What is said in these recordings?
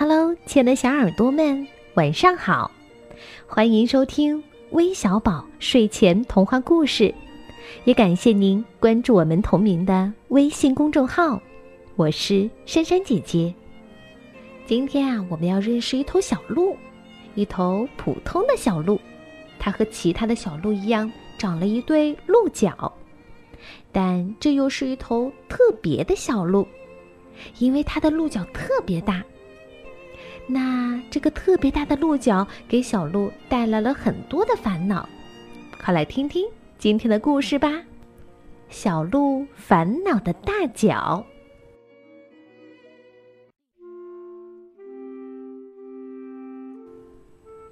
Hello，亲爱的小耳朵们，晚上好！欢迎收听微小宝睡前童话故事，也感谢您关注我们同名的微信公众号。我是珊珊姐姐。今天啊，我们要认识一头小鹿，一头普通的小鹿。它和其他的小鹿一样，长了一对鹿角，但这又是一头特别的小鹿，因为它的鹿角特别大。那这个特别大的鹿角给小鹿带来了很多的烦恼，快来听听今天的故事吧。小鹿烦恼的大脚。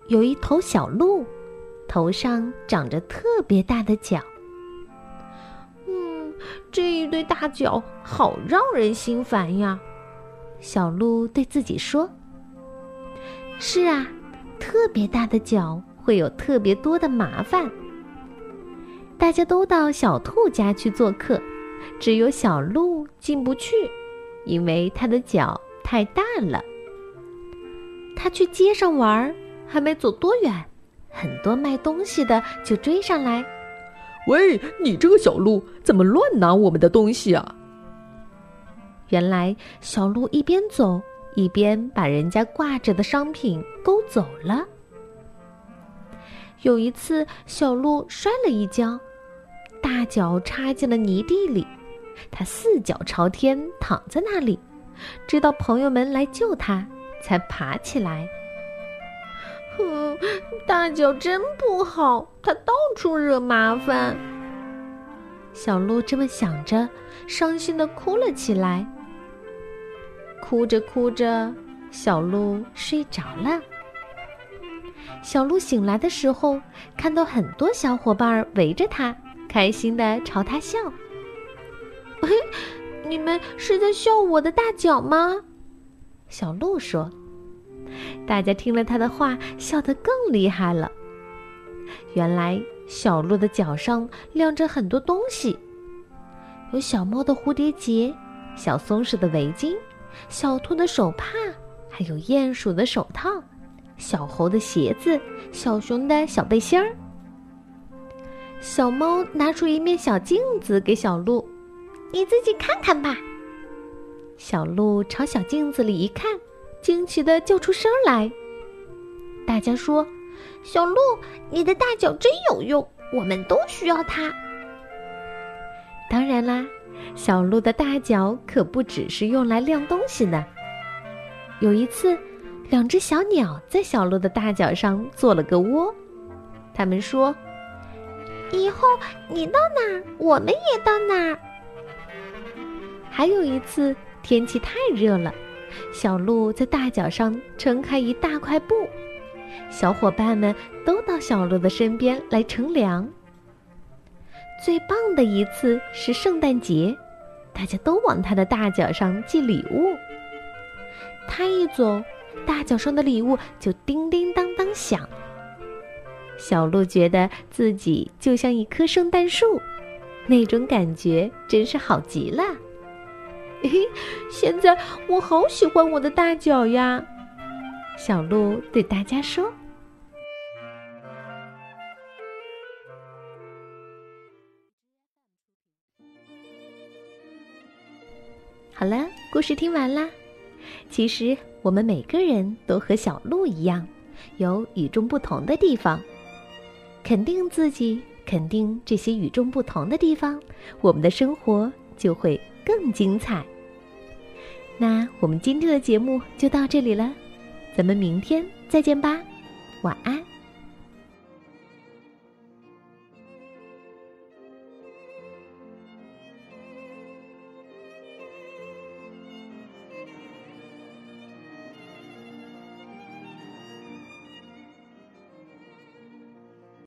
有一头小鹿，头上长着特别大的角。嗯，这一对大脚好让人心烦呀。小鹿对自己说。是啊，特别大的脚会有特别多的麻烦。大家都到小兔家去做客，只有小鹿进不去，因为它的脚太大了。它去街上玩，还没走多远，很多卖东西的就追上来：“喂，你这个小鹿，怎么乱拿我们的东西啊？”原来小鹿一边走。一边把人家挂着的商品勾走了。有一次，小鹿摔了一跤，大脚插进了泥地里，它四脚朝天躺在那里，直到朋友们来救它，才爬起来。哼，大脚真不好，它到处惹麻烦。小鹿这么想着，伤心的哭了起来。哭着哭着，小鹿睡着了。小鹿醒来的时候，看到很多小伙伴围着它，开心的朝它笑。嘿，你们是在笑我的大脚吗？小鹿说。大家听了他的话，笑得更厉害了。原来，小鹿的脚上晾着很多东西，有小猫的蝴蝶结，小松鼠的围巾。小兔的手帕，还有鼹鼠的手套，小猴的鞋子，小熊的小背心儿。小猫拿出一面小镜子给小鹿：“你自己看看吧。”小鹿朝小镜子里一看，惊奇的叫出声来。大家说：“小鹿，你的大脚真有用，我们都需要它。”当然啦。小鹿的大脚可不只是用来晾东西的。有一次，两只小鸟在小鹿的大脚上做了个窝。他们说：“以后你到哪儿，我们也到哪儿。”还有一次，天气太热了，小鹿在大脚上撑开一大块布，小伙伴们都到小鹿的身边来乘凉。最棒的一次是圣诞节，大家都往他的大脚上寄礼物。他一走，大脚上的礼物就叮叮当当响。小鹿觉得自己就像一棵圣诞树，那种感觉真是好极了。嘿嘿，现在我好喜欢我的大脚呀！小鹿对大家说。好了，故事听完啦。其实我们每个人都和小鹿一样，有与众不同的地方。肯定自己，肯定这些与众不同的地方，我们的生活就会更精彩。那我们今天的节目就到这里了，咱们明天再见吧，晚安。